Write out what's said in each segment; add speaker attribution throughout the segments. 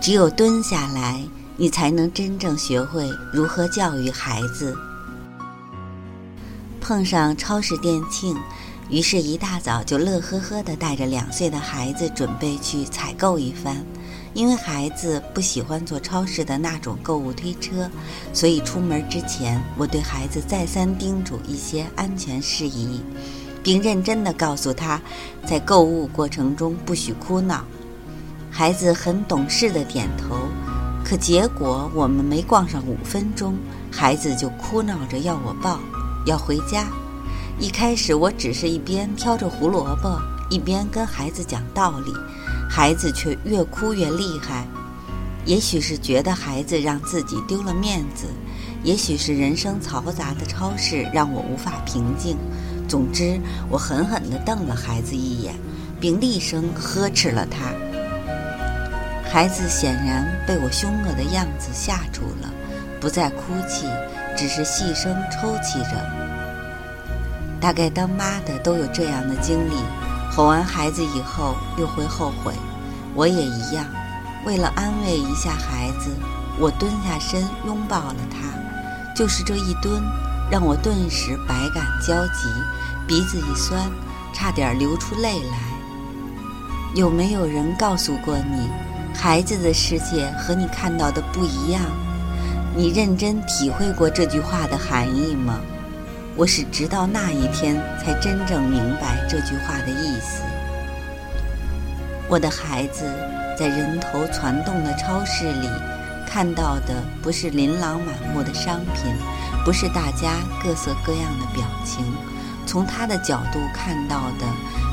Speaker 1: 只有蹲下来，你才能真正学会如何教育孩子。碰上超市店庆，于是一大早就乐呵呵地带着两岁的孩子准备去采购一番。因为孩子不喜欢坐超市的那种购物推车，所以出门之前，我对孩子再三叮嘱一些安全事宜，并认真地告诉他，在购物过程中不许哭闹。孩子很懂事的点头，可结果我们没逛上五分钟，孩子就哭闹着要我抱，要回家。一开始我只是一边挑着胡萝卜，一边跟孩子讲道理，孩子却越哭越厉害。也许是觉得孩子让自己丢了面子，也许是人生嘈杂的超市让我无法平静。总之，我狠狠地瞪了孩子一眼，并厉声呵斥了他。孩子显然被我凶恶的样子吓住了，不再哭泣，只是细声抽泣着。大概当妈的都有这样的经历，吼完孩子以后又会后悔。我也一样，为了安慰一下孩子，我蹲下身拥抱了他。就是这一蹲，让我顿时百感交集，鼻子一酸，差点流出泪来。有没有人告诉过你？孩子的世界和你看到的不一样，你认真体会过这句话的含义吗？我是直到那一天才真正明白这句话的意思。我的孩子在人头攒动的超市里看到的不是琳琅满目的商品，不是大家各色各样的表情，从他的角度看到的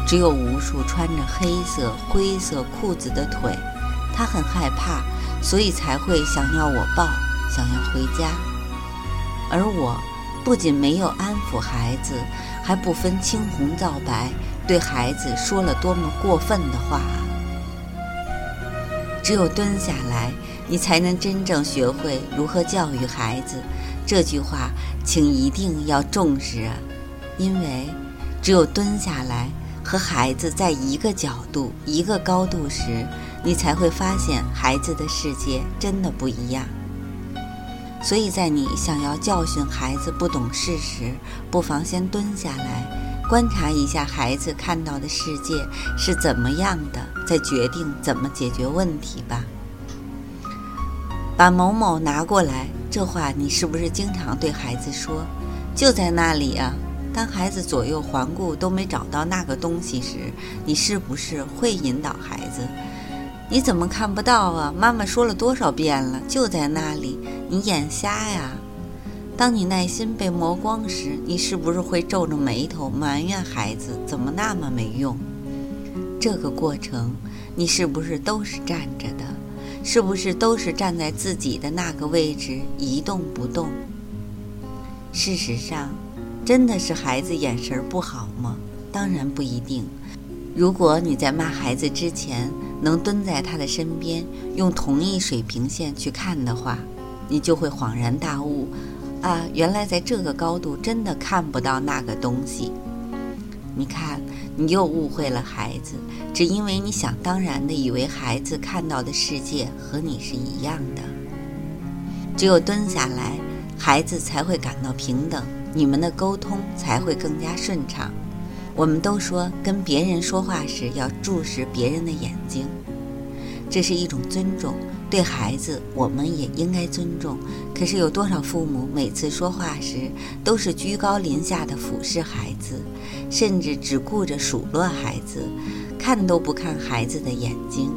Speaker 1: 只有无数穿着黑色、灰色裤子的腿。他很害怕，所以才会想要我抱，想要回家。而我不仅没有安抚孩子，还不分青红皂白，对孩子说了多么过分的话。只有蹲下来，你才能真正学会如何教育孩子。这句话，请一定要重视啊！因为只有蹲下来，和孩子在一个角度、一个高度时。你才会发现孩子的世界真的不一样。所以在你想要教训孩子不懂事时，不妨先蹲下来，观察一下孩子看到的世界是怎么样的，再决定怎么解决问题吧。把某某拿过来，这话你是不是经常对孩子说？就在那里啊。当孩子左右环顾都没找到那个东西时，你是不是会引导孩子？你怎么看不到啊？妈妈说了多少遍了，就在那里，你眼瞎呀！当你耐心被磨光时，你是不是会皱着眉头埋怨孩子怎么那么没用？这个过程，你是不是都是站着的？是不是都是站在自己的那个位置一动不动？事实上，真的是孩子眼神不好吗？当然不一定。如果你在骂孩子之前，能蹲在他的身边，用同一水平线去看的话，你就会恍然大悟，啊，原来在这个高度真的看不到那个东西。你看，你又误会了孩子，只因为你想当然的以为孩子看到的世界和你是一样的。只有蹲下来，孩子才会感到平等，你们的沟通才会更加顺畅。我们都说跟别人说话时要注视别人的眼睛，这是一种尊重。对孩子，我们也应该尊重。可是有多少父母每次说话时都是居高临下的俯视孩子，甚至只顾着数落孩子，看都不看孩子的眼睛，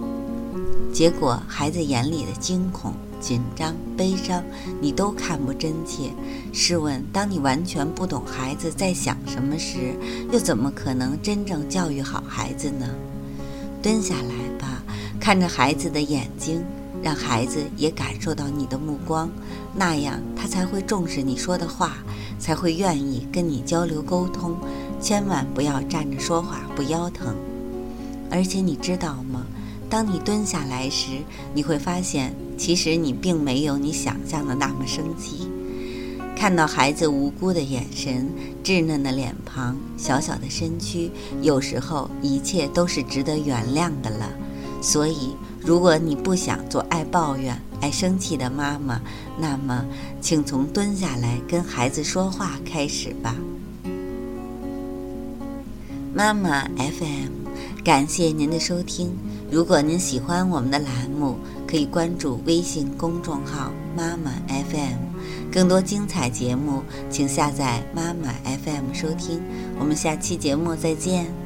Speaker 1: 结果孩子眼里的惊恐。紧张、悲伤，你都看不真切。试问，当你完全不懂孩子在想什么时，又怎么可能真正教育好孩子呢？蹲下来吧，看着孩子的眼睛，让孩子也感受到你的目光，那样他才会重视你说的话，才会愿意跟你交流沟通。千万不要站着说话不腰疼。而且你知道吗？当你蹲下来时，你会发现，其实你并没有你想象的那么生气。看到孩子无辜的眼神、稚嫩的脸庞、小小的身躯，有时候一切都是值得原谅的了。所以。如果你不想做爱抱怨、爱生气的妈妈，那么请从蹲下来跟孩子说话开始吧。妈妈 FM，感谢您的收听。如果您喜欢我们的栏目，可以关注微信公众号“妈妈 FM”，更多精彩节目，请下载妈妈 FM 收听。我们下期节目再见。